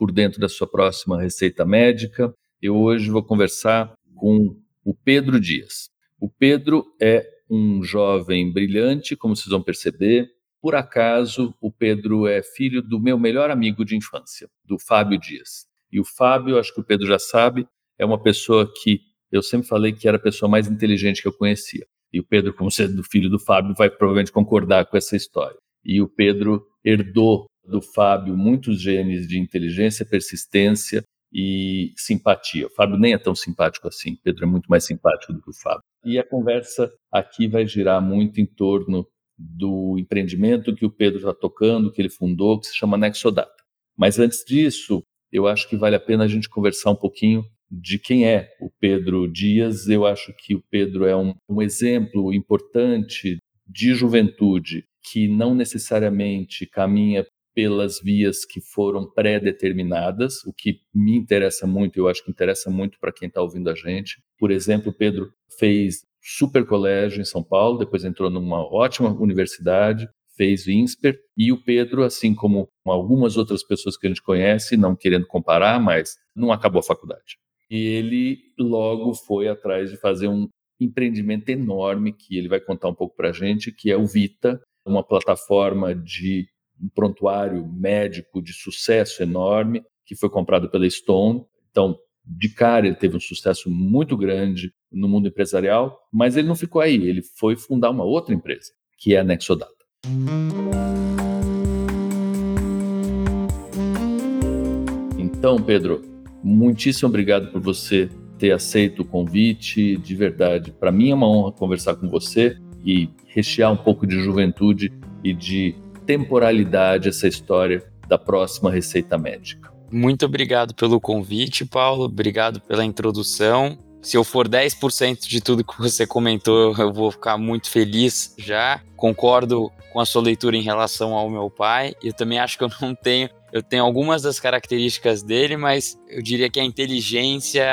por dentro da sua próxima receita médica. Eu hoje vou conversar com o Pedro Dias. O Pedro é um jovem brilhante, como vocês vão perceber. Por acaso, o Pedro é filho do meu melhor amigo de infância, do Fábio Dias. E o Fábio, acho que o Pedro já sabe, é uma pessoa que eu sempre falei que era a pessoa mais inteligente que eu conhecia. E o Pedro, como sendo filho do Fábio, vai provavelmente concordar com essa história. E o Pedro herdou do Fábio muitos genes de inteligência, persistência e simpatia. O Fábio nem é tão simpático assim, Pedro é muito mais simpático do que o Fábio. E a conversa aqui vai girar muito em torno do empreendimento que o Pedro está tocando, que ele fundou, que se chama Nexodata. Mas antes disso, eu acho que vale a pena a gente conversar um pouquinho de quem é o Pedro Dias. Eu acho que o Pedro é um, um exemplo importante de juventude que não necessariamente caminha pelas vias que foram pré-determinadas, o que me interessa muito, eu acho que interessa muito para quem está ouvindo a gente. Por exemplo, o Pedro fez super colégio em São Paulo, depois entrou numa ótima universidade, fez INSPER, e o Pedro, assim como algumas outras pessoas que a gente conhece, não querendo comparar, mas não acabou a faculdade. E ele logo foi atrás de fazer um empreendimento enorme que ele vai contar um pouco para a gente, que é o Vita, uma plataforma de um prontuário médico de sucesso enorme, que foi comprado pela Stone. Então, de cara, ele teve um sucesso muito grande no mundo empresarial, mas ele não ficou aí, ele foi fundar uma outra empresa, que é a Nexodata. Então, Pedro, muitíssimo obrigado por você ter aceito o convite, de verdade. Para mim é uma honra conversar com você e rechear um pouco de juventude e de temporalidade essa história da próxima receita médica. Muito obrigado pelo convite, Paulo. Obrigado pela introdução. Se eu for 10% de tudo que você comentou, eu vou ficar muito feliz já. Concordo com a sua leitura em relação ao meu pai. Eu também acho que eu não tenho. Eu tenho algumas das características dele, mas eu diria que a inteligência,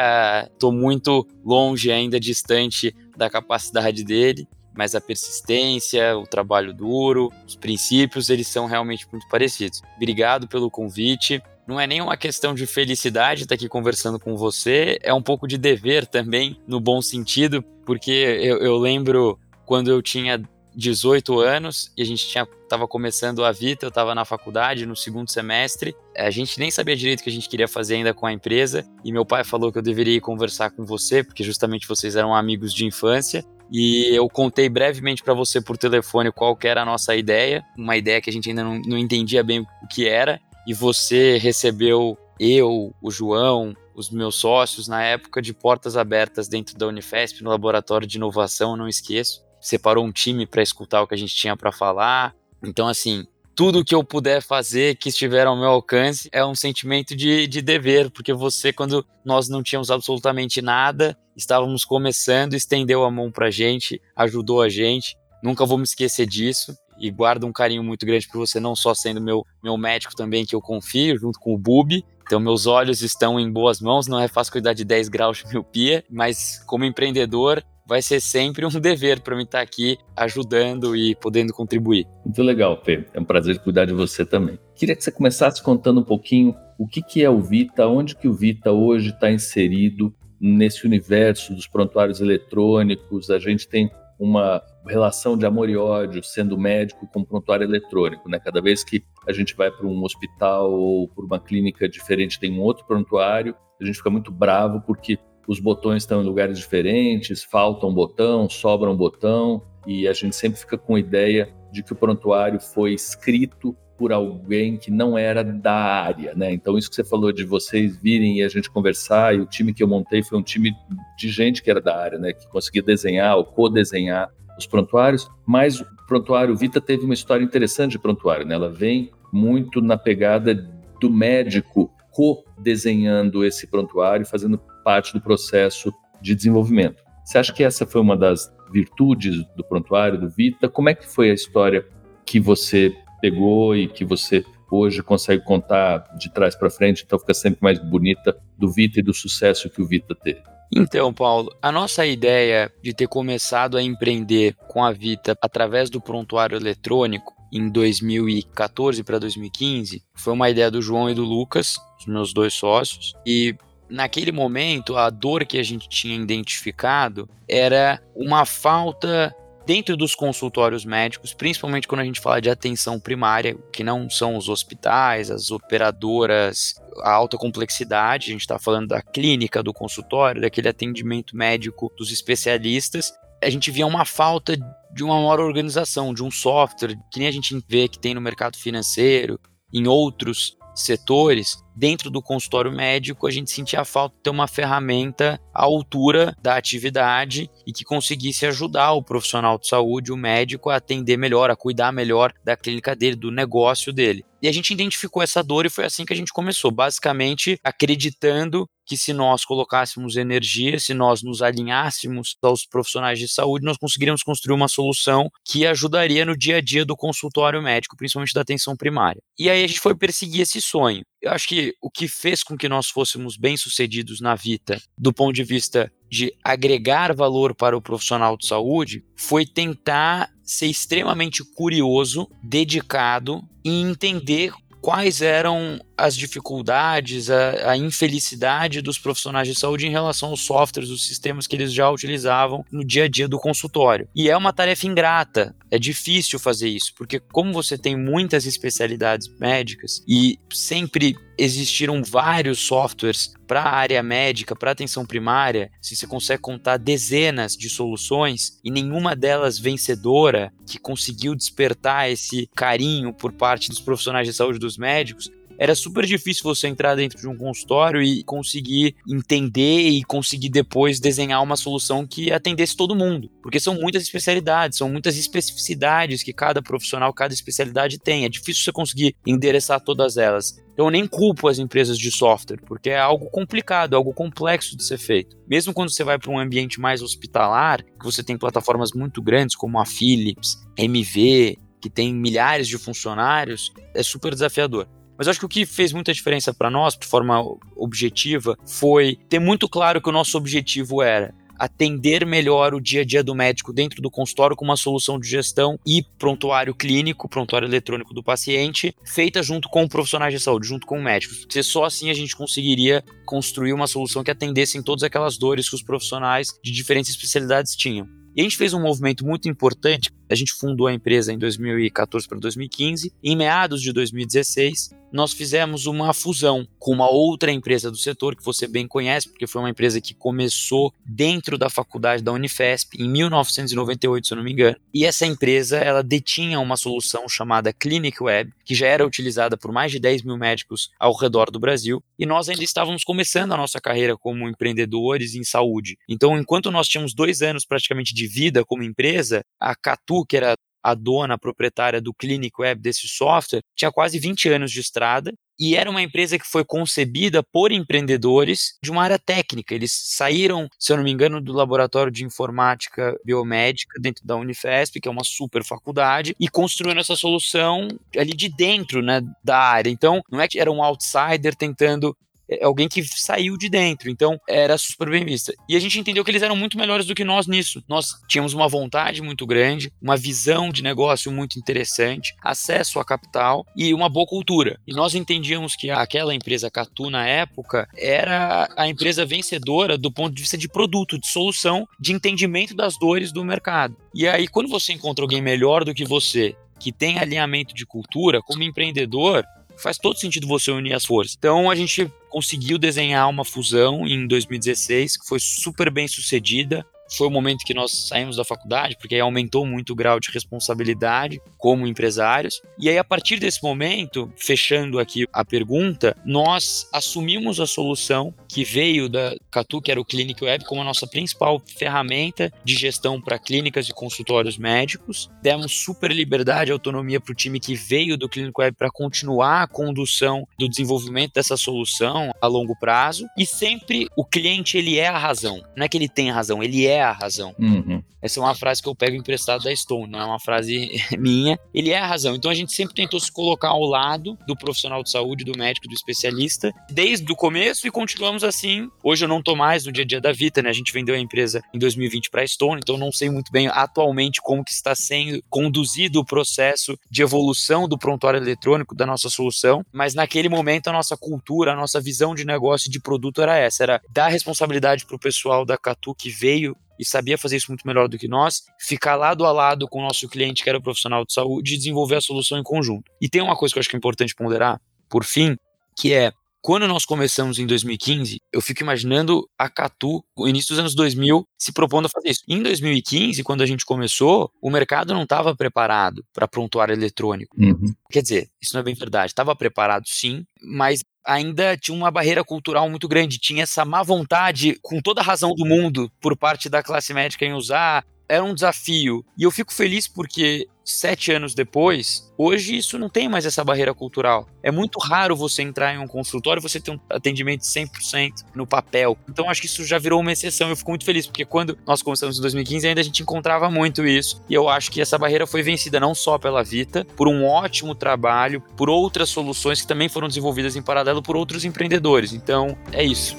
estou muito longe ainda, distante da capacidade dele mas a persistência, o trabalho duro, os princípios, eles são realmente muito parecidos. Obrigado pelo convite. Não é nem uma questão de felicidade estar aqui conversando com você, é um pouco de dever também, no bom sentido, porque eu, eu lembro quando eu tinha 18 anos e a gente estava começando a Vita, eu estava na faculdade no segundo semestre. A gente nem sabia direito o que a gente queria fazer ainda com a empresa e meu pai falou que eu deveria ir conversar com você, porque justamente vocês eram amigos de infância. E eu contei brevemente para você por telefone qual era a nossa ideia, uma ideia que a gente ainda não, não entendia bem o que era, e você recebeu eu, o João, os meus sócios na época de portas abertas dentro da Unifesp, no laboratório de inovação, não esqueço. Separou um time para escutar o que a gente tinha para falar. Então, assim, tudo que eu puder fazer que estiver ao meu alcance é um sentimento de, de dever, porque você, quando nós não tínhamos absolutamente nada, estávamos começando, estendeu a mão pra gente, ajudou a gente. Nunca vou me esquecer disso e guardo um carinho muito grande por você, não só sendo meu, meu médico também, que eu confio, junto com o Bubi. Então, meus olhos estão em boas mãos, não é fácil cuidar de 10 graus de miopia, mas como empreendedor, vai ser sempre um dever para mim estar aqui ajudando e podendo contribuir. Muito legal, Pedro. É um prazer cuidar de você também. Queria que você começasse contando um pouquinho o que, que é o Vita, onde que o Vita hoje está inserido nesse universo dos prontuários eletrônicos. A gente tem uma relação de amor e ódio sendo médico com prontuário eletrônico, né? Cada vez que a gente vai para um hospital ou para uma clínica diferente tem um outro prontuário, a gente fica muito bravo porque os botões estão em lugares diferentes, falta um botão, sobra um botão, e a gente sempre fica com a ideia de que o prontuário foi escrito por alguém que não era da área, né? Então isso que você falou de vocês virem e a gente conversar, e o time que eu montei foi um time de gente que era da área, né? Que conseguia desenhar ou co-desenhar os prontuários, mas o prontuário Vita teve uma história interessante de prontuário, né? Ela vem muito na pegada do médico co-desenhando esse prontuário, fazendo parte do processo de desenvolvimento. Você acha que essa foi uma das virtudes do prontuário, do Vita? Como é que foi a história que você pegou e que você hoje consegue contar de trás para frente, então fica sempre mais bonita do Vita e do sucesso que o Vita teve? Então, Paulo, a nossa ideia de ter começado a empreender com a Vita através do prontuário eletrônico em 2014 para 2015 foi uma ideia do João e do Lucas, os meus dois sócios, e naquele momento a dor que a gente tinha identificado era uma falta dentro dos consultórios médicos, principalmente quando a gente fala de atenção primária, que não são os hospitais, as operadoras, a alta complexidade, a gente está falando da clínica, do consultório, daquele atendimento médico dos especialistas, a gente via uma falta de uma maior organização, de um software, que nem a gente vê que tem no mercado financeiro, em outros setores, dentro do consultório médico, a gente sentia falta de ter uma ferramenta à altura da atividade e que conseguisse ajudar o profissional de saúde, o médico, a atender melhor, a cuidar melhor da clínica dele, do negócio dele. E a gente identificou essa dor e foi assim que a gente começou, basicamente acreditando que se nós colocássemos energia, se nós nos alinhássemos aos profissionais de saúde, nós conseguiríamos construir uma solução que ajudaria no dia a dia do consultório médico, principalmente da atenção primária. E aí a gente foi perseguir esse sonho. Eu acho que o que fez com que nós fôssemos bem-sucedidos na Vita, do ponto de vista de agregar valor para o profissional de saúde, foi tentar ser extremamente curioso, dedicado e entender quais eram as dificuldades, a, a, infelicidade dos profissionais de saúde em relação aos softwares, os sistemas que eles já utilizavam no dia a dia do consultório. E é uma tarefa ingrata, é difícil fazer isso, porque como você tem muitas especialidades médicas e sempre existiram vários softwares para a área médica, para atenção primária, se você consegue contar dezenas de soluções e nenhuma delas vencedora que conseguiu despertar esse carinho por parte dos profissionais de saúde dos médicos, era super difícil você entrar dentro de um consultório e conseguir entender e conseguir depois desenhar uma solução que atendesse todo mundo. Porque são muitas especialidades, são muitas especificidades que cada profissional, cada especialidade tem. É difícil você conseguir endereçar todas elas. Então eu nem culpo as empresas de software, porque é algo complicado, algo complexo de ser feito. Mesmo quando você vai para um ambiente mais hospitalar, que você tem plataformas muito grandes como a Philips, MV, que tem milhares de funcionários, é super desafiador. Mas acho que o que fez muita diferença para nós, de forma objetiva, foi ter muito claro que o nosso objetivo era atender melhor o dia a dia do médico dentro do consultório com uma solução de gestão e prontuário clínico, prontuário eletrônico do paciente, feita junto com profissionais de saúde, junto com médicos. Porque só assim a gente conseguiria construir uma solução que atendesse em todas aquelas dores que os profissionais de diferentes especialidades tinham. E a gente fez um movimento muito importante. A gente fundou a empresa em 2014 para 2015. Em meados de 2016, nós fizemos uma fusão com uma outra empresa do setor que você bem conhece, porque foi uma empresa que começou dentro da faculdade da Unifesp em 1998, se eu não me engano. E essa empresa, ela detinha uma solução chamada Clinic Web, que já era utilizada por mais de 10 mil médicos ao redor do Brasil, e nós ainda estávamos começando a nossa carreira como empreendedores em saúde. Então, enquanto nós tínhamos dois anos praticamente de vida como empresa, a Catu, que era a dona, a proprietária do Clinic Web desse software, tinha quase 20 anos de estrada e era uma empresa que foi concebida por empreendedores de uma área técnica. Eles saíram, se eu não me engano, do laboratório de informática biomédica dentro da Unifesp, que é uma super faculdade, e construíram essa solução ali de dentro, né, da área. Então, não é que era um outsider tentando é alguém que saiu de dentro, então era super bem vista. E a gente entendeu que eles eram muito melhores do que nós nisso. Nós tínhamos uma vontade muito grande, uma visão de negócio muito interessante, acesso a capital e uma boa cultura. E nós entendíamos que aquela empresa Catu na época era a empresa vencedora do ponto de vista de produto, de solução, de entendimento das dores do mercado. E aí quando você encontra alguém melhor do que você, que tem alinhamento de cultura, como empreendedor, faz todo sentido você unir as forças. Então a gente conseguiu desenhar uma fusão em 2016 que foi super bem sucedida. Foi o momento que nós saímos da faculdade, porque aí aumentou muito o grau de responsabilidade como empresários. E aí, a partir desse momento, fechando aqui a pergunta, nós assumimos a solução que veio da Catu, que era o Clinic Web, como a nossa principal ferramenta de gestão para clínicas e consultórios médicos. Demos super liberdade e autonomia para o time que veio do Clinic Web para continuar a condução do desenvolvimento dessa solução a longo prazo. E sempre o cliente ele é a razão. Não é que ele tem razão, ele é a razão. Uhum. Essa é uma frase que eu pego emprestado da Stone, não é uma frase minha. Ele é a razão. Então a gente sempre tentou se colocar ao lado do profissional de saúde, do médico, do especialista, desde o começo e continuamos assim. Hoje eu não tô mais no dia a dia da Vita, né? A gente vendeu a empresa em 2020 para a Stone, então não sei muito bem atualmente como que está sendo conduzido o processo de evolução do prontuário eletrônico da nossa solução, mas naquele momento a nossa cultura, a nossa visão de negócio e de produto era essa, era dar responsabilidade para o pessoal da Catu que veio e sabia fazer isso muito melhor do que nós, ficar lado a lado com o nosso cliente, que era o profissional de saúde, e desenvolver a solução em conjunto. E tem uma coisa que eu acho que é importante ponderar, por fim, que é quando nós começamos em 2015, eu fico imaginando a Catu, no início dos anos 2000, se propondo a fazer isso. Em 2015, quando a gente começou, o mercado não estava preparado para prontuário eletrônico. Uhum. Quer dizer, isso não é bem verdade. Estava preparado sim, mas ainda tinha uma barreira cultural muito grande. Tinha essa má vontade, com toda a razão do mundo, por parte da classe médica em usar. Era um desafio. E eu fico feliz porque sete anos depois, hoje isso não tem mais essa barreira cultural. É muito raro você entrar em um consultório e você ter um atendimento 100% no papel. Então acho que isso já virou uma exceção. Eu fico muito feliz, porque quando nós começamos em 2015 ainda a gente encontrava muito isso. E eu acho que essa barreira foi vencida não só pela Vita, por um ótimo trabalho, por outras soluções que também foram desenvolvidas em paralelo por outros empreendedores. Então é isso.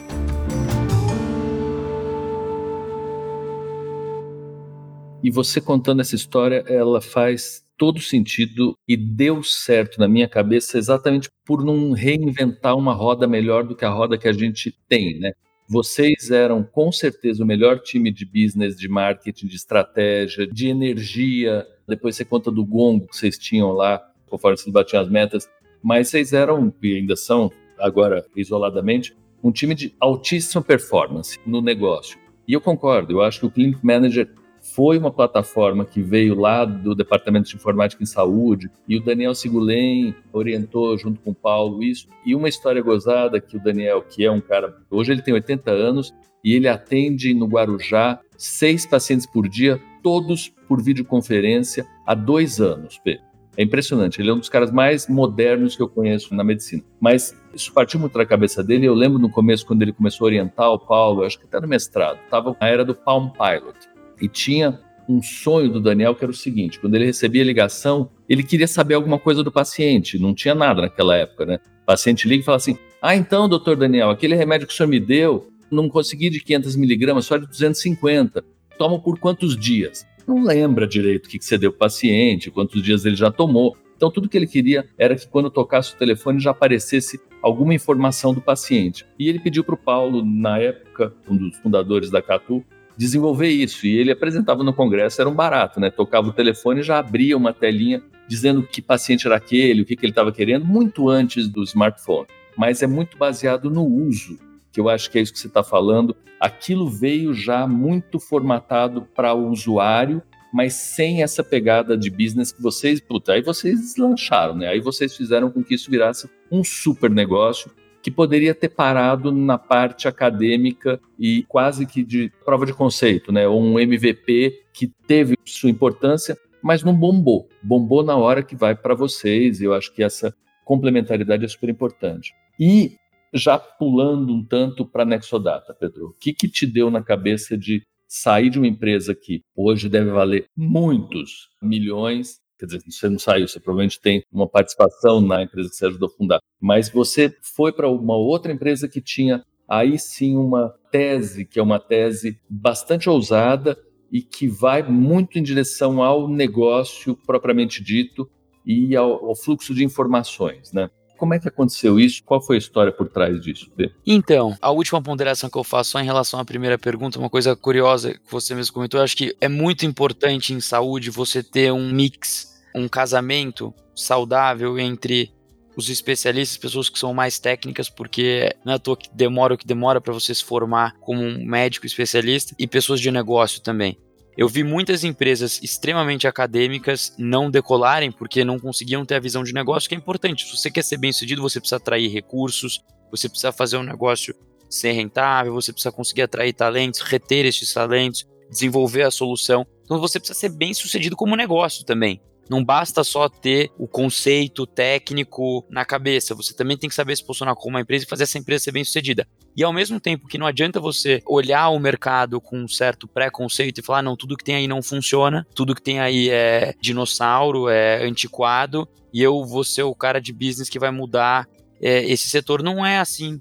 E você contando essa história, ela faz todo sentido e deu certo na minha cabeça exatamente por não reinventar uma roda melhor do que a roda que a gente tem, né? Vocês eram com certeza o melhor time de business, de marketing, de estratégia, de energia. Depois você conta do gongo que vocês tinham lá, conforme vocês batiam as metas. Mas vocês eram, e ainda são, agora isoladamente, um time de altíssima performance no negócio. E eu concordo, eu acho que o Clinic Manager foi uma plataforma que veio lá do Departamento de Informática em Saúde e o Daniel Sigulem orientou junto com o Paulo isso. E uma história gozada que o Daniel, que é um cara, hoje ele tem 80 anos e ele atende no Guarujá seis pacientes por dia, todos por videoconferência há dois anos, Pedro. É impressionante, ele é um dos caras mais modernos que eu conheço na medicina. Mas isso partiu muito da cabeça dele. Eu lembro no começo, quando ele começou a orientar o Paulo, acho que até no mestrado, estava na era do Palm Pilot. E tinha um sonho do Daniel que era o seguinte: quando ele recebia ligação, ele queria saber alguma coisa do paciente. Não tinha nada naquela época, né? O paciente liga e fala assim: Ah, então, doutor Daniel, aquele remédio que o senhor me deu, não consegui de 500 miligramas, só de 250. Toma por quantos dias? Não lembra direito o que você deu para o paciente, quantos dias ele já tomou. Então, tudo que ele queria era que quando tocasse o telefone já aparecesse alguma informação do paciente. E ele pediu para o Paulo, na época, um dos fundadores da Catu, desenvolver isso. E ele apresentava no congresso, era um barato, né? Tocava o telefone e já abria uma telinha dizendo que paciente era aquele, o que, que ele estava querendo, muito antes do smartphone. Mas é muito baseado no uso, que eu acho que é isso que você está falando. Aquilo veio já muito formatado para o usuário, mas sem essa pegada de business que vocês, puta, aí vocês deslancharam, né? Aí vocês fizeram com que isso virasse um super negócio que poderia ter parado na parte acadêmica e quase que de prova de conceito, né? Ou um MVP que teve sua importância, mas não bombou. Bombou na hora que vai para vocês. Eu acho que essa complementaridade é super importante. E já pulando um tanto para Nexodata, Pedro, o que, que te deu na cabeça de sair de uma empresa que hoje deve valer muitos milhões Quer dizer, você não saiu, você provavelmente tem uma participação na empresa que você ajudou a fundar. Mas você foi para uma outra empresa que tinha aí sim uma tese, que é uma tese bastante ousada e que vai muito em direção ao negócio propriamente dito e ao, ao fluxo de informações, né? Como é que aconteceu isso? Qual foi a história por trás disso? Então, a última ponderação que eu faço só em relação à primeira pergunta, uma coisa curiosa que você mesmo comentou, eu acho que é muito importante em saúde você ter um mix um casamento saudável entre os especialistas, pessoas que são mais técnicas, porque não é à toa que demora o que demora para você se formar como um médico especialista, e pessoas de negócio também. Eu vi muitas empresas extremamente acadêmicas não decolarem porque não conseguiam ter a visão de negócio, que é importante. Se você quer ser bem sucedido, você precisa atrair recursos, você precisa fazer um negócio ser rentável, você precisa conseguir atrair talentos, reter esses talentos, desenvolver a solução. Então você precisa ser bem sucedido como negócio também. Não basta só ter o conceito técnico na cabeça, você também tem que saber se posicionar como uma empresa e fazer essa empresa ser bem sucedida. E ao mesmo tempo que não adianta você olhar o mercado com um certo preconceito e falar, não, tudo que tem aí não funciona, tudo que tem aí é dinossauro, é antiquado, e eu vou ser o cara de business que vai mudar é, esse setor. Não é assim.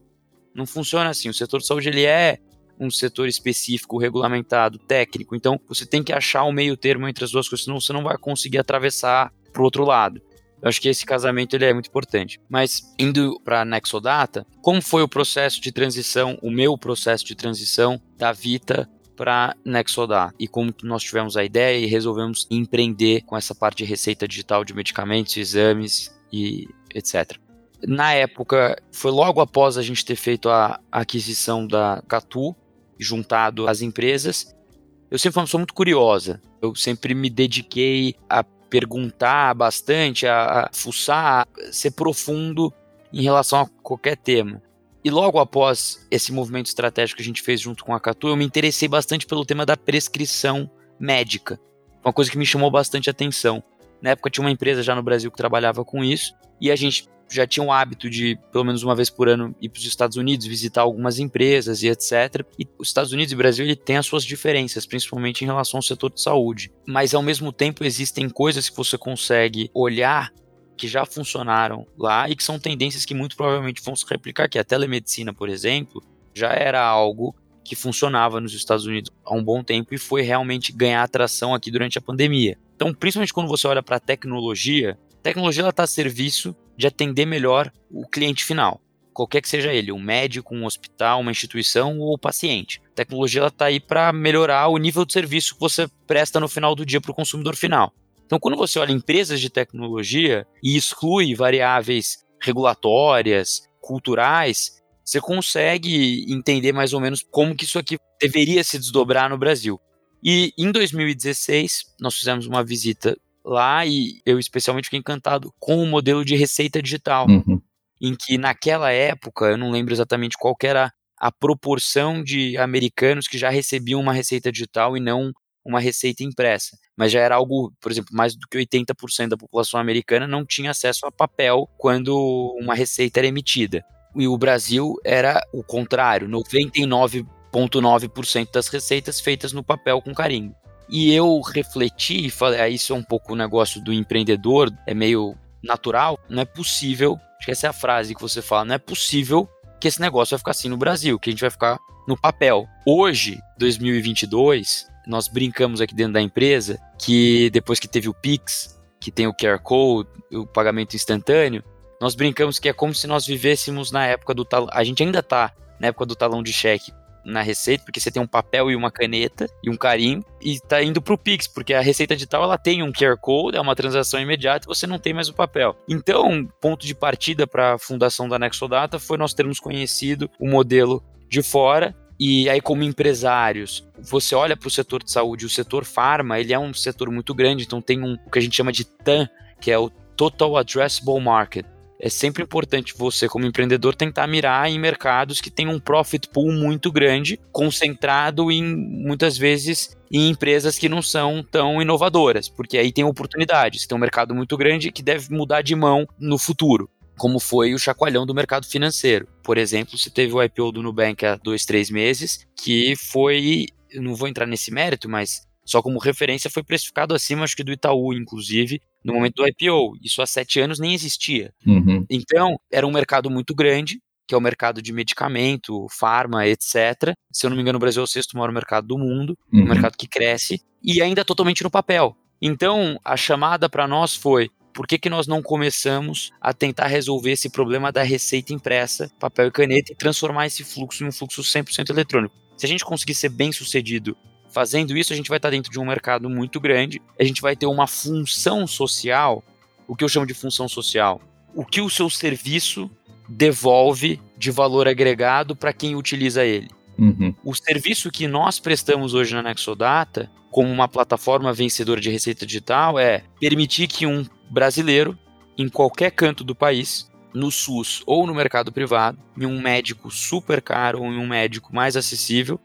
Não funciona assim. O setor de saúde ele é um setor específico, regulamentado, técnico. Então, você tem que achar o um meio termo entre as duas coisas, senão você não vai conseguir atravessar para o outro lado. Eu acho que esse casamento ele é muito importante. Mas indo para a Nexodata, como foi o processo de transição, o meu processo de transição da Vita para Nexodata e como nós tivemos a ideia e resolvemos empreender com essa parte de receita digital de medicamentos, exames e etc. Na época, foi logo após a gente ter feito a aquisição da Catu, juntado às empresas. Eu sempre fui uma pessoa muito curiosa. Eu sempre me dediquei a perguntar bastante, a, a fuçar, a ser profundo em relação a qualquer tema. E logo após esse movimento estratégico que a gente fez junto com a Catu, eu me interessei bastante pelo tema da prescrição médica. Uma coisa que me chamou bastante atenção. Na época tinha uma empresa já no Brasil que trabalhava com isso, e a gente já tinha o hábito de, pelo menos uma vez por ano, ir para os Estados Unidos, visitar algumas empresas e etc. E os Estados Unidos e Brasil ele tem as suas diferenças, principalmente em relação ao setor de saúde. Mas ao mesmo tempo existem coisas que você consegue olhar que já funcionaram lá e que são tendências que muito provavelmente vão se replicar aqui. A telemedicina, por exemplo, já era algo que funcionava nos Estados Unidos há um bom tempo e foi realmente ganhar atração aqui durante a pandemia. Então, principalmente quando você olha para a tecnologia, tecnologia está a serviço de atender melhor o cliente final, qualquer que seja ele, um médico, um hospital, uma instituição ou o paciente. A tecnologia está aí para melhorar o nível de serviço que você presta no final do dia para o consumidor final. Então, quando você olha empresas de tecnologia e exclui variáveis regulatórias, culturais, você consegue entender mais ou menos como que isso aqui deveria se desdobrar no Brasil. E em 2016, nós fizemos uma visita lá e eu especialmente fiquei encantado com o modelo de receita digital, uhum. em que naquela época, eu não lembro exatamente qual era a proporção de americanos que já recebiam uma receita digital e não uma receita impressa. Mas já era algo, por exemplo, mais do que 80% da população americana não tinha acesso a papel quando uma receita era emitida. E o Brasil era o contrário, 99,9% das receitas feitas no papel com carinho. E eu refleti e falei, ah, isso é um pouco o negócio do empreendedor, é meio natural, não é possível, acho que essa é a frase que você fala, não é possível que esse negócio vai ficar assim no Brasil, que a gente vai ficar no papel. Hoje, 2022, nós brincamos aqui dentro da empresa que depois que teve o Pix, que tem o QR Code, o pagamento instantâneo, nós brincamos que é como se nós vivêssemos na época do talão. A gente ainda tá na época do talão de cheque na receita, porque você tem um papel e uma caneta e um carimbo, e tá indo pro Pix, porque a receita digital ela tem um QR Code, é uma transação imediata e você não tem mais o papel. Então, ponto de partida para a fundação da Nexodata foi nós termos conhecido o modelo de fora e aí, como empresários, você olha para o setor de saúde, o setor farma, ele é um setor muito grande, então tem um, o que a gente chama de TAM, que é o Total Addressable Market é sempre importante você, como empreendedor, tentar mirar em mercados que têm um profit pool muito grande, concentrado em muitas vezes em empresas que não são tão inovadoras, porque aí tem oportunidades. Tem um mercado muito grande que deve mudar de mão no futuro como foi o chacoalhão do mercado financeiro. Por exemplo, você teve o IPO do Nubank há dois, três meses, que foi, não vou entrar nesse mérito, mas só como referência foi precificado acima, acho que do Itaú, inclusive, no momento do IPO. Isso há sete anos nem existia. Uhum. Então, era um mercado muito grande, que é o mercado de medicamento, farma, etc. Se eu não me engano, o Brasil é o sexto maior mercado do mundo, uhum. um mercado que cresce, e ainda totalmente no papel. Então, a chamada para nós foi: por que, que nós não começamos a tentar resolver esse problema da receita impressa, papel e caneta, e transformar esse fluxo em um fluxo 100% eletrônico? Se a gente conseguir ser bem sucedido Fazendo isso, a gente vai estar dentro de um mercado muito grande, a gente vai ter uma função social, o que eu chamo de função social. o que o seu serviço devolve de valor agregado para quem utiliza ele. Uhum. O serviço que nós prestamos hoje na Nexodata, como uma plataforma vencedora de receita digital, é permitir que um brasileiro, em qualquer canto do país, no SUS ou no mercado privado, em um médico super caro ou em um médico mais acessível,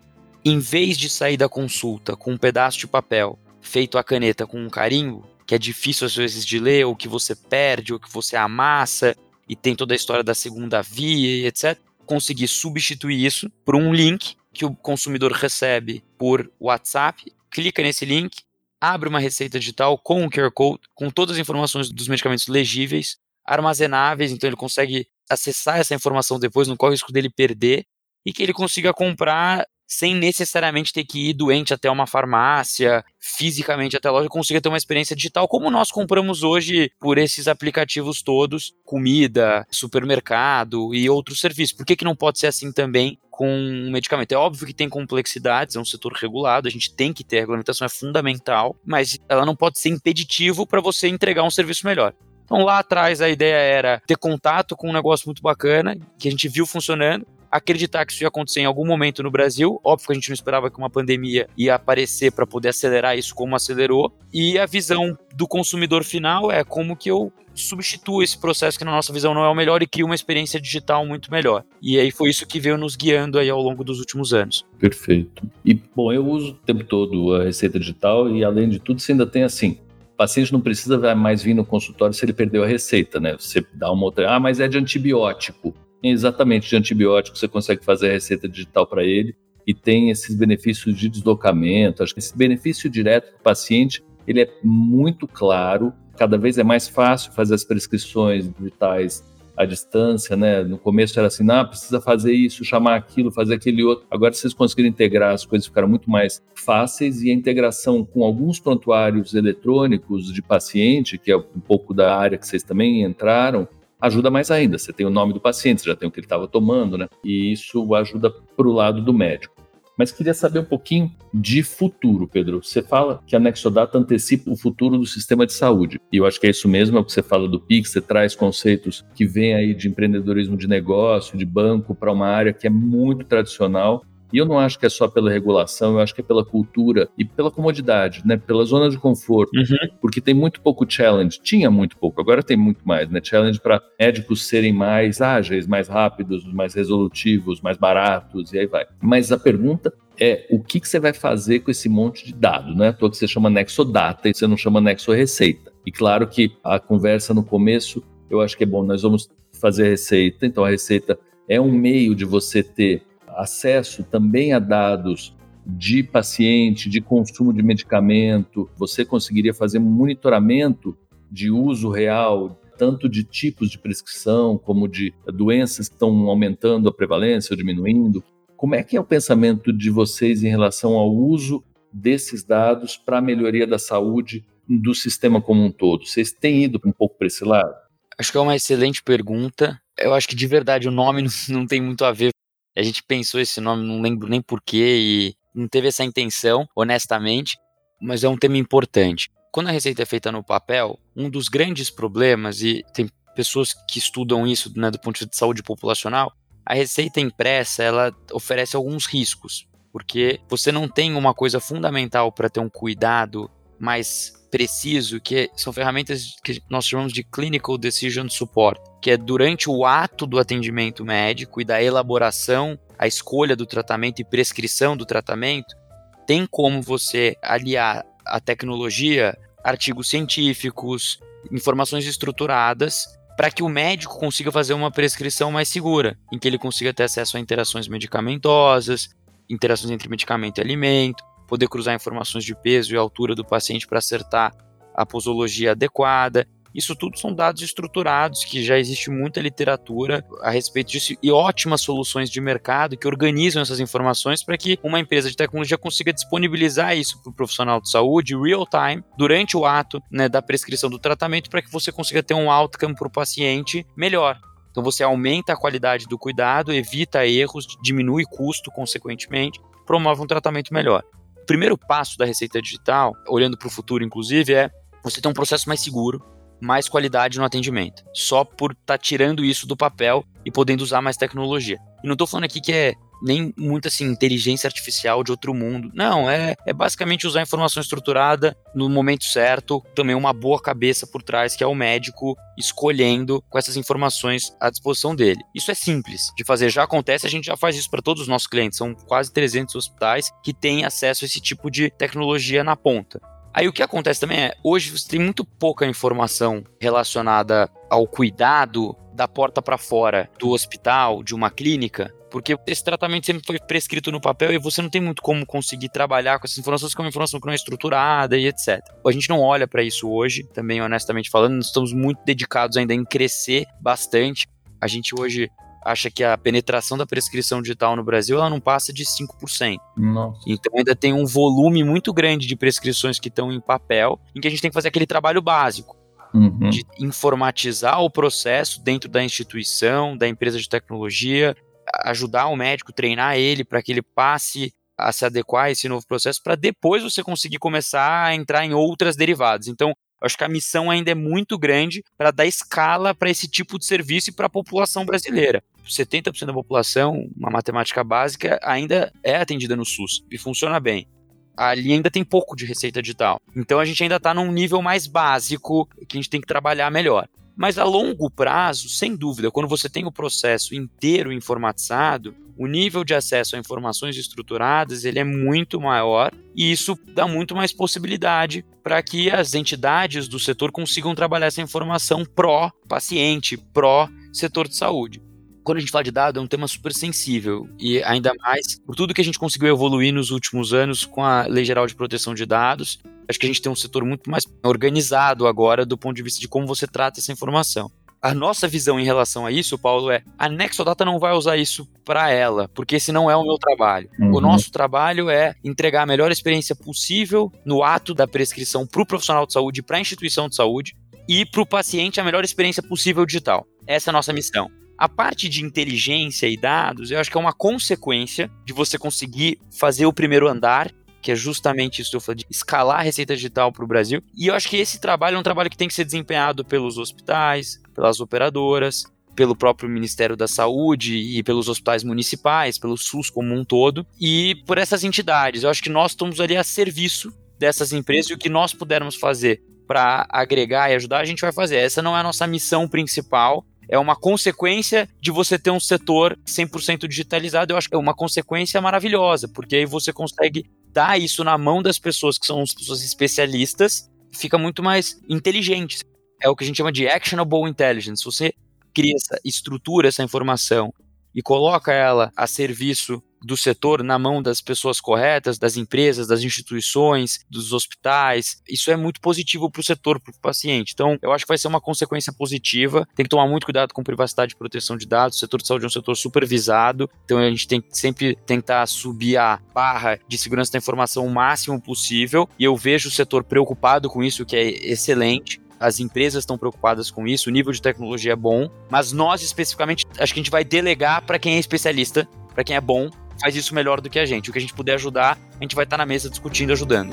em vez de sair da consulta com um pedaço de papel feito à caneta com um carimbo, que é difícil às vezes de ler, ou que você perde, ou que você amassa, e tem toda a história da segunda via, etc. Conseguir substituir isso por um link que o consumidor recebe por WhatsApp, clica nesse link, abre uma receita digital com um QR Code, com todas as informações dos medicamentos legíveis, armazenáveis, então ele consegue acessar essa informação depois, não corre o risco dele perder, e que ele consiga comprar sem necessariamente ter que ir doente até uma farmácia, fisicamente até a loja, consiga ter uma experiência digital, como nós compramos hoje por esses aplicativos todos, comida, supermercado e outros serviços. Por que, que não pode ser assim também com um medicamento? É óbvio que tem complexidades, é um setor regulado, a gente tem que ter, a regulamentação é fundamental, mas ela não pode ser impeditivo para você entregar um serviço melhor. Então lá atrás a ideia era ter contato com um negócio muito bacana, que a gente viu funcionando, acreditar que isso ia acontecer em algum momento no Brasil. Óbvio que a gente não esperava que uma pandemia ia aparecer para poder acelerar isso como acelerou. E a visão do consumidor final é como que eu substituo esse processo que na nossa visão não é o melhor e crio uma experiência digital muito melhor. E aí foi isso que veio nos guiando aí ao longo dos últimos anos. Perfeito. E bom, eu uso o tempo todo a receita digital e além de tudo você ainda tem assim, paciente não precisa mais vir no consultório se ele perdeu a receita, né? Você dá uma outra, ah, mas é de antibiótico exatamente de antibiótico, você consegue fazer a receita digital para ele e tem esses benefícios de deslocamento. Acho que esse benefício direto para o paciente ele é muito claro. Cada vez é mais fácil fazer as prescrições digitais à distância, né? No começo era assim, ah, precisa fazer isso, chamar aquilo, fazer aquele outro. Agora vocês conseguiram integrar, as coisas ficaram muito mais fáceis e a integração com alguns prontuários eletrônicos de paciente, que é um pouco da área que vocês também entraram, ajuda mais ainda. Você tem o nome do paciente, você já tem o que ele estava tomando, né? E isso ajuda para o lado do médico. Mas queria saber um pouquinho de futuro, Pedro. Você fala que a Nexodata antecipa o futuro do sistema de saúde. E eu acho que é isso mesmo, é o que você fala do Pix, você traz conceitos que vêm aí de empreendedorismo de negócio, de banco, para uma área que é muito tradicional e eu não acho que é só pela regulação, eu acho que é pela cultura e pela comodidade, né? Pela zona de conforto. Uhum. Porque tem muito pouco challenge. Tinha muito pouco, agora tem muito mais, né? Challenge para médicos serem mais ágeis, mais rápidos, mais resolutivos, mais baratos e aí vai. Mas a pergunta é o que, que você vai fazer com esse monte de dado, né? À toa que você chama Nexodata e você não chama Nexo Receita. E claro que a conversa no começo, eu acho que é bom, nós vamos fazer a receita, então a receita é um meio de você ter acesso também a dados de paciente, de consumo de medicamento, você conseguiria fazer monitoramento de uso real, tanto de tipos de prescrição, como de doenças que estão aumentando a prevalência ou diminuindo. Como é que é o pensamento de vocês em relação ao uso desses dados para a melhoria da saúde do sistema como um todo? Vocês têm ido um pouco para esse lado? Acho que é uma excelente pergunta. Eu acho que de verdade o nome não tem muito a ver a gente pensou esse nome, não lembro nem porquê, e não teve essa intenção, honestamente, mas é um tema importante. Quando a receita é feita no papel, um dos grandes problemas, e tem pessoas que estudam isso né, do ponto de vista de saúde populacional, a receita impressa ela oferece alguns riscos, porque você não tem uma coisa fundamental para ter um cuidado mais preciso, que são ferramentas que nós chamamos de Clinical Decision Support, que é durante o ato do atendimento médico e da elaboração, a escolha do tratamento e prescrição do tratamento, tem como você aliar a tecnologia, artigos científicos, informações estruturadas para que o médico consiga fazer uma prescrição mais segura, em que ele consiga ter acesso a interações medicamentosas, interações entre medicamento e alimento, poder cruzar informações de peso e altura do paciente para acertar a posologia adequada. Isso tudo são dados estruturados, que já existe muita literatura a respeito disso e ótimas soluções de mercado que organizam essas informações para que uma empresa de tecnologia consiga disponibilizar isso para o profissional de saúde real time, durante o ato né, da prescrição do tratamento, para que você consiga ter um outcome para o paciente melhor. Então você aumenta a qualidade do cuidado, evita erros, diminui custo, consequentemente, promove um tratamento melhor. O primeiro passo da receita digital, olhando para o futuro inclusive, é você ter um processo mais seguro, mais qualidade no atendimento, só por estar tá tirando isso do papel e podendo usar mais tecnologia. E não estou falando aqui que é nem muito assim, inteligência artificial de outro mundo. Não, é, é basicamente usar informação estruturada no momento certo, também uma boa cabeça por trás, que é o médico escolhendo com essas informações à disposição dele. Isso é simples de fazer, já acontece, a gente já faz isso para todos os nossos clientes. São quase 300 hospitais que têm acesso a esse tipo de tecnologia na ponta. Aí o que acontece também é, hoje você tem muito pouca informação relacionada ao cuidado da porta para fora do hospital, de uma clínica, porque esse tratamento sempre foi prescrito no papel e você não tem muito como conseguir trabalhar com essas informações, que é uma informação que não é estruturada e etc. A gente não olha para isso hoje, também honestamente falando, nós estamos muito dedicados ainda em crescer bastante. A gente hoje acha que a penetração da prescrição digital no Brasil ela não passa de 5%. Nossa. Então ainda tem um volume muito grande de prescrições que estão em papel, em que a gente tem que fazer aquele trabalho básico. Uhum. De informatizar o processo dentro da instituição, da empresa de tecnologia, ajudar o médico, treinar ele para que ele passe a se adequar a esse novo processo, para depois você conseguir começar a entrar em outras derivadas. Então, acho que a missão ainda é muito grande para dar escala para esse tipo de serviço e para a população brasileira. 70% da população, uma matemática básica, ainda é atendida no SUS e funciona bem. Ali ainda tem pouco de receita digital. Então a gente ainda está num nível mais básico que a gente tem que trabalhar melhor. Mas a longo prazo, sem dúvida, quando você tem o processo inteiro informatizado, o nível de acesso a informações estruturadas ele é muito maior e isso dá muito mais possibilidade para que as entidades do setor consigam trabalhar essa informação pró-paciente, pró-setor de saúde quando a gente fala de dado, é um tema super sensível. E ainda mais por tudo que a gente conseguiu evoluir nos últimos anos com a Lei Geral de Proteção de Dados. Acho que a gente tem um setor muito mais organizado agora do ponto de vista de como você trata essa informação. A nossa visão em relação a isso, Paulo, é a Nexodata não vai usar isso para ela, porque esse não é o meu trabalho. Uhum. O nosso trabalho é entregar a melhor experiência possível no ato da prescrição para o profissional de saúde, para a instituição de saúde e para o paciente a melhor experiência possível digital. Essa é a nossa missão. A parte de inteligência e dados, eu acho que é uma consequência de você conseguir fazer o primeiro andar que é justamente isso que eu falei, de escalar a receita digital para o Brasil. E eu acho que esse trabalho é um trabalho que tem que ser desempenhado pelos hospitais, pelas operadoras, pelo próprio Ministério da Saúde e pelos hospitais municipais, pelo SUS como um todo, e por essas entidades. Eu acho que nós estamos ali a serviço dessas empresas e o que nós pudermos fazer para agregar e ajudar, a gente vai fazer. Essa não é a nossa missão principal, é uma consequência de você ter um setor 100% digitalizado. Eu acho que é uma consequência maravilhosa, porque aí você consegue dar isso na mão das pessoas que são as pessoas especialistas, fica muito mais inteligente. É o que a gente chama de actionable intelligence. Você cria essa estrutura, essa informação e coloca ela a serviço do setor na mão das pessoas corretas, das empresas, das instituições, dos hospitais. Isso é muito positivo para o setor, para o paciente. Então, eu acho que vai ser uma consequência positiva. Tem que tomar muito cuidado com privacidade e proteção de dados. O setor de saúde é um setor supervisado, então a gente tem que sempre tentar subir a barra de segurança da informação o máximo possível. E eu vejo o setor preocupado com isso, que é excelente as empresas estão preocupadas com isso, o nível de tecnologia é bom, mas nós especificamente acho que a gente vai delegar para quem é especialista, para quem é bom, faz isso melhor do que a gente. O que a gente puder ajudar, a gente vai estar na mesa discutindo, ajudando.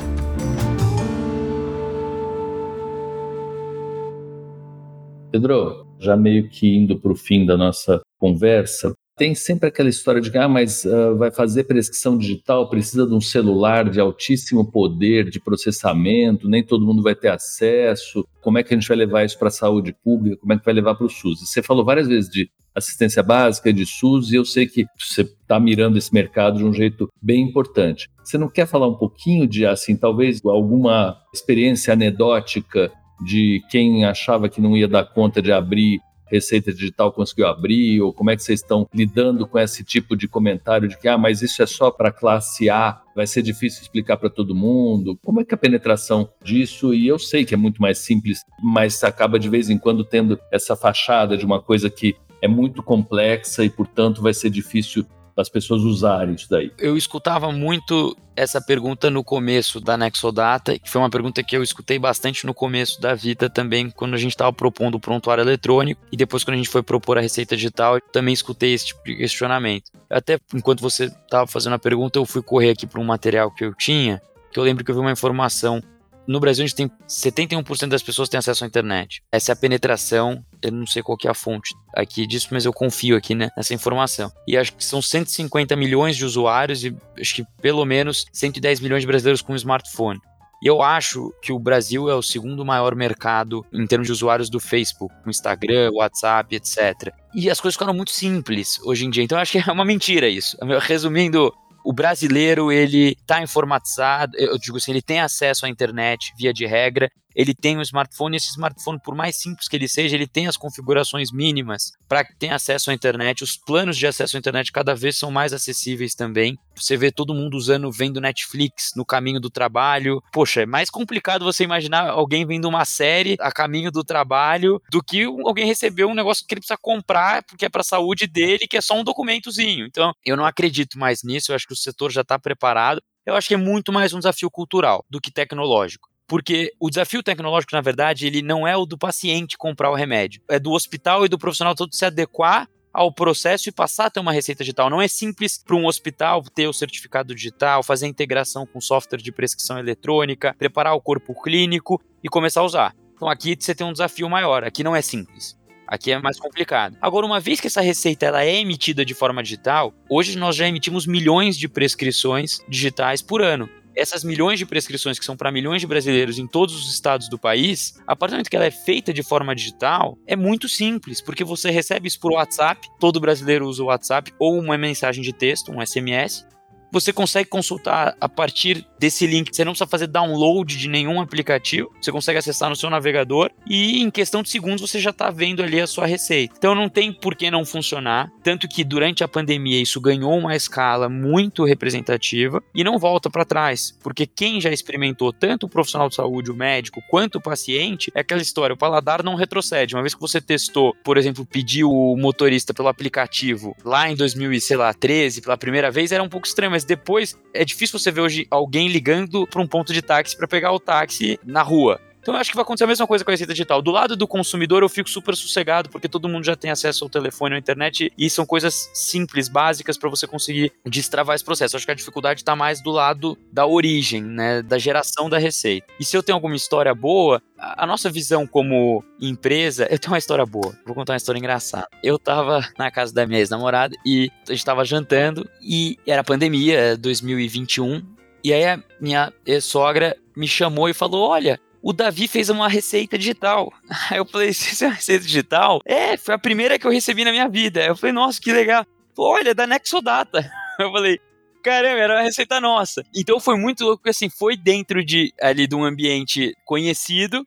Pedro, já meio que indo para o fim da nossa conversa, tem sempre aquela história de que ah, mas uh, vai fazer prescrição digital, precisa de um celular de altíssimo poder de processamento, nem todo mundo vai ter acesso. Como é que a gente vai levar isso para a saúde pública? Como é que vai levar para o SUS? Você falou várias vezes de assistência básica, de SUS, e eu sei que você está mirando esse mercado de um jeito bem importante. Você não quer falar um pouquinho de, assim, talvez alguma experiência anedótica de quem achava que não ia dar conta de abrir Receita Digital conseguiu abrir, ou como é que vocês estão lidando com esse tipo de comentário de que, ah, mas isso é só para classe A, vai ser difícil explicar para todo mundo? Como é que é a penetração disso? E eu sei que é muito mais simples, mas acaba de vez em quando tendo essa fachada de uma coisa que é muito complexa e, portanto, vai ser difícil as pessoas usarem isso daí? Eu escutava muito essa pergunta no começo da Nexodata, que foi uma pergunta que eu escutei bastante no começo da vida também, quando a gente estava propondo o prontuário eletrônico, e depois quando a gente foi propor a receita digital, eu também escutei esse tipo de questionamento. Até enquanto você estava fazendo a pergunta, eu fui correr aqui para um material que eu tinha, que eu lembro que eu vi uma informação no Brasil a gente tem 71% das pessoas têm acesso à internet. Essa é a penetração, eu não sei qual que é a fonte aqui disso, mas eu confio aqui né, nessa informação. E acho que são 150 milhões de usuários e acho que pelo menos 110 milhões de brasileiros com smartphone. E eu acho que o Brasil é o segundo maior mercado em termos de usuários do Facebook, com Instagram, WhatsApp, etc. E as coisas ficaram muito simples hoje em dia. Então eu acho que é uma mentira isso. Resumindo, o brasileiro ele está informatizado, eu digo assim, ele tem acesso à internet via de regra, ele tem um smartphone, e esse smartphone, por mais simples que ele seja, ele tem as configurações mínimas para que tenha acesso à internet. Os planos de acesso à internet cada vez são mais acessíveis também. Você vê todo mundo usando, vendo Netflix no caminho do trabalho. Poxa, é mais complicado você imaginar alguém vendo uma série a caminho do trabalho do que alguém receber um negócio que ele precisa comprar porque é para a saúde dele, que é só um documentozinho. Então, eu não acredito mais nisso. Eu acho que o setor já está preparado. Eu acho que é muito mais um desafio cultural do que tecnológico porque o desafio tecnológico, na verdade, ele não é o do paciente comprar o remédio, é do hospital e do profissional todo se adequar ao processo e passar a ter uma receita digital. Não é simples para um hospital ter o certificado digital, fazer a integração com software de prescrição eletrônica, preparar o corpo clínico e começar a usar. Então aqui você tem um desafio maior, aqui não é simples. Aqui é mais complicado. Agora, uma vez que essa receita ela é emitida de forma digital, hoje nós já emitimos milhões de prescrições digitais por ano essas milhões de prescrições que são para milhões de brasileiros em todos os estados do país, a partir do momento que ela é feita de forma digital, é muito simples, porque você recebe isso por WhatsApp, todo brasileiro usa o WhatsApp, ou uma mensagem de texto, um SMS, você consegue consultar a partir desse link. Você não precisa fazer download de nenhum aplicativo. Você consegue acessar no seu navegador e em questão de segundos você já está vendo ali a sua receita. Então não tem por que não funcionar. Tanto que durante a pandemia isso ganhou uma escala muito representativa e não volta para trás. Porque quem já experimentou, tanto o profissional de saúde, o médico, quanto o paciente, é aquela história: o paladar não retrocede. Uma vez que você testou, por exemplo, pediu o motorista pelo aplicativo lá em 2013 pela primeira vez, era um pouco estranho mas depois é difícil você ver hoje alguém ligando para um ponto de táxi para pegar o táxi na rua. Então eu acho que vai acontecer a mesma coisa com a receita digital. Do lado do consumidor eu fico super sossegado, porque todo mundo já tem acesso ao telefone, à internet, e são coisas simples, básicas para você conseguir destravar esse processo. Eu acho que a dificuldade está mais do lado da origem, né, da geração da receita. E se eu tenho alguma história boa, a nossa visão como empresa, eu tenho uma história boa. Vou contar uma história engraçada. Eu tava na casa da minha ex-namorada e a gente tava jantando e era pandemia, 2021. E aí a minha ex-sogra me chamou e falou: Olha, o Davi fez uma receita digital. Aí eu falei, isso é uma receita digital? É, foi a primeira que eu recebi na minha vida. Eu falei, nossa, que legal. Olha, da Nexodata. Eu falei, caramba, era uma receita nossa. Então foi muito louco, porque assim, foi dentro de ali de um ambiente conhecido.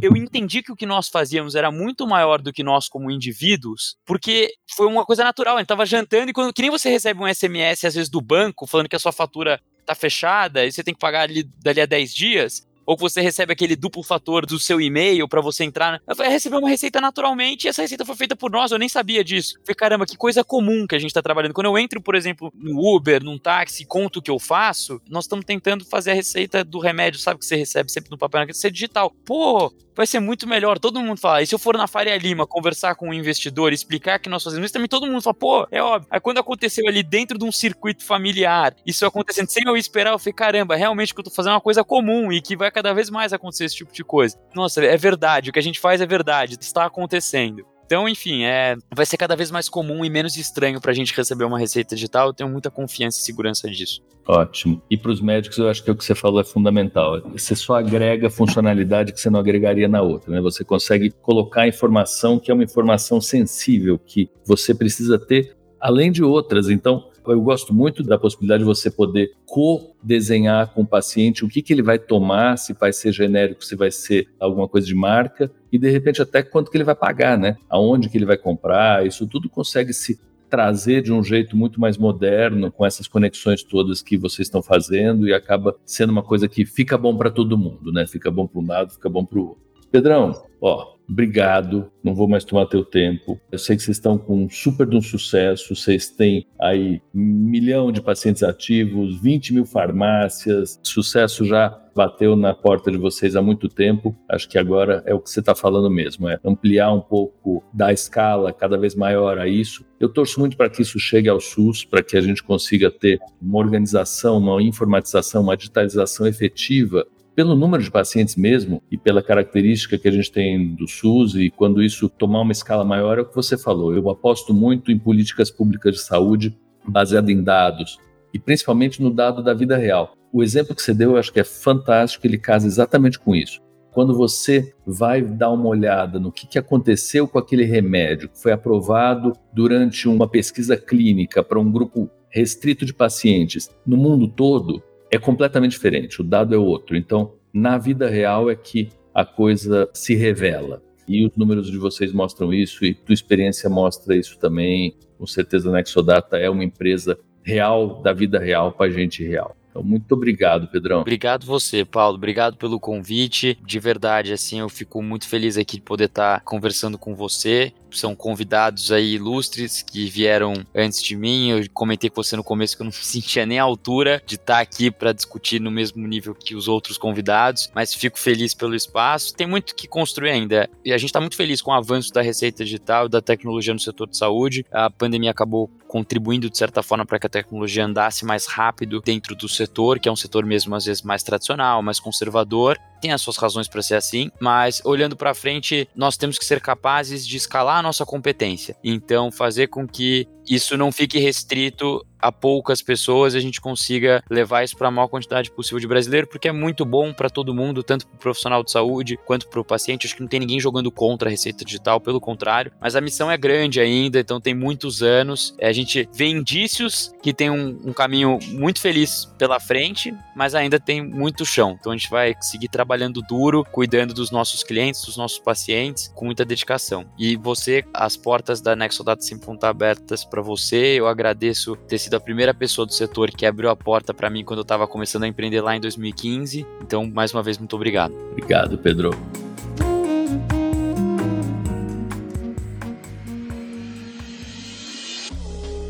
Eu entendi que o que nós fazíamos era muito maior do que nós como indivíduos, porque foi uma coisa natural. A gente tava jantando e quando que nem você recebe um SMS às vezes do banco falando que a sua fatura tá fechada e você tem que pagar ali dali a 10 dias ou que você recebe aquele duplo fator do seu e-mail para você entrar. Eu falei, receber uma receita naturalmente e essa receita foi feita por nós, eu nem sabia disso. Falei, caramba, que coisa comum que a gente tá trabalhando. Quando eu entro, por exemplo, no Uber, num táxi, conto o que eu faço, nós estamos tentando fazer a receita do remédio, sabe, que você recebe sempre no papel, ser digital. Pô, vai ser muito melhor. Todo mundo fala. E se eu for na Faria Lima conversar com um investidor, explicar que nós fazemos isso, também todo mundo fala, pô, é óbvio. Aí quando aconteceu ali dentro de um circuito familiar, isso acontecendo sem eu esperar, eu falei, caramba, realmente que eu tô fazendo uma coisa comum e que vai cada vez mais acontecer esse tipo de coisa. Nossa, é verdade. O que a gente faz é verdade. Está acontecendo. Então, enfim, é, vai ser cada vez mais comum e menos estranho para a gente receber uma receita digital. Eu tenho muita confiança e segurança disso. Ótimo. E para os médicos, eu acho que o que você falou é fundamental. Você só agrega funcionalidade que você não agregaria na outra. Né? Você consegue colocar informação que é uma informação sensível, que você precisa ter, além de outras. Então, eu gosto muito da possibilidade de você poder co-desenhar com o paciente o que, que ele vai tomar, se vai ser genérico, se vai ser alguma coisa de marca, e de repente até quanto que ele vai pagar, né? Aonde que ele vai comprar, isso tudo consegue se trazer de um jeito muito mais moderno, com essas conexões todas que vocês estão fazendo, e acaba sendo uma coisa que fica bom para todo mundo, né? Fica bom para um lado, fica bom para o outro. Pedrão, ó, obrigado, não vou mais tomar teu tempo. Eu sei que vocês estão com um super de um sucesso, vocês têm aí um milhão de pacientes ativos, 20 mil farmácias, sucesso já bateu na porta de vocês há muito tempo. Acho que agora é o que você está falando mesmo, é ampliar um pouco da escala cada vez maior a isso. Eu torço muito para que isso chegue ao SUS, para que a gente consiga ter uma organização, uma informatização, uma digitalização efetiva pelo número de pacientes mesmo e pela característica que a gente tem do SUS e quando isso tomar uma escala maior é o que você falou. Eu aposto muito em políticas públicas de saúde baseada em dados e principalmente no dado da vida real. O exemplo que você deu eu acho que é fantástico, ele casa exatamente com isso. Quando você vai dar uma olhada no que, que aconteceu com aquele remédio que foi aprovado durante uma pesquisa clínica para um grupo restrito de pacientes no mundo todo, é completamente diferente. O dado é outro. Então, na vida real é que a coisa se revela. E os números de vocês mostram isso, e tua experiência mostra isso também. Com certeza, a Nexodata é uma empresa real, da vida real, para gente real. Então, muito obrigado, Pedrão. Obrigado você, Paulo. Obrigado pelo convite. De verdade, assim, eu fico muito feliz aqui de poder estar conversando com você são convidados aí ilustres que vieram antes de mim. Eu comentei com você no começo que eu não sentia nem à altura de estar aqui para discutir no mesmo nível que os outros convidados, mas fico feliz pelo espaço. Tem muito que construir ainda e a gente está muito feliz com o avanço da receita digital da tecnologia no setor de saúde. A pandemia acabou contribuindo de certa forma para que a tecnologia andasse mais rápido dentro do setor, que é um setor mesmo às vezes mais tradicional, mais conservador, tem as suas razões para ser assim, mas olhando para frente, nós temos que ser capazes de escalar a nossa competência. Então, fazer com que isso não fique restrito a poucas pessoas, a gente consiga levar isso para a maior quantidade possível de brasileiro, porque é muito bom para todo mundo, tanto para o profissional de saúde quanto para o paciente. Acho que não tem ninguém jogando contra a receita digital, pelo contrário. Mas a missão é grande ainda, então tem muitos anos. A gente vê indícios que tem um, um caminho muito feliz pela frente, mas ainda tem muito chão. Então a gente vai seguir trabalhando duro, cuidando dos nossos clientes, dos nossos pacientes, com muita dedicação. E você, as portas da Nexodata sempre vão estar abertas para você. Eu agradeço ter sido a primeira pessoa do setor que abriu a porta para mim quando eu estava começando a empreender lá em 2015. Então, mais uma vez, muito obrigado. Obrigado, Pedro.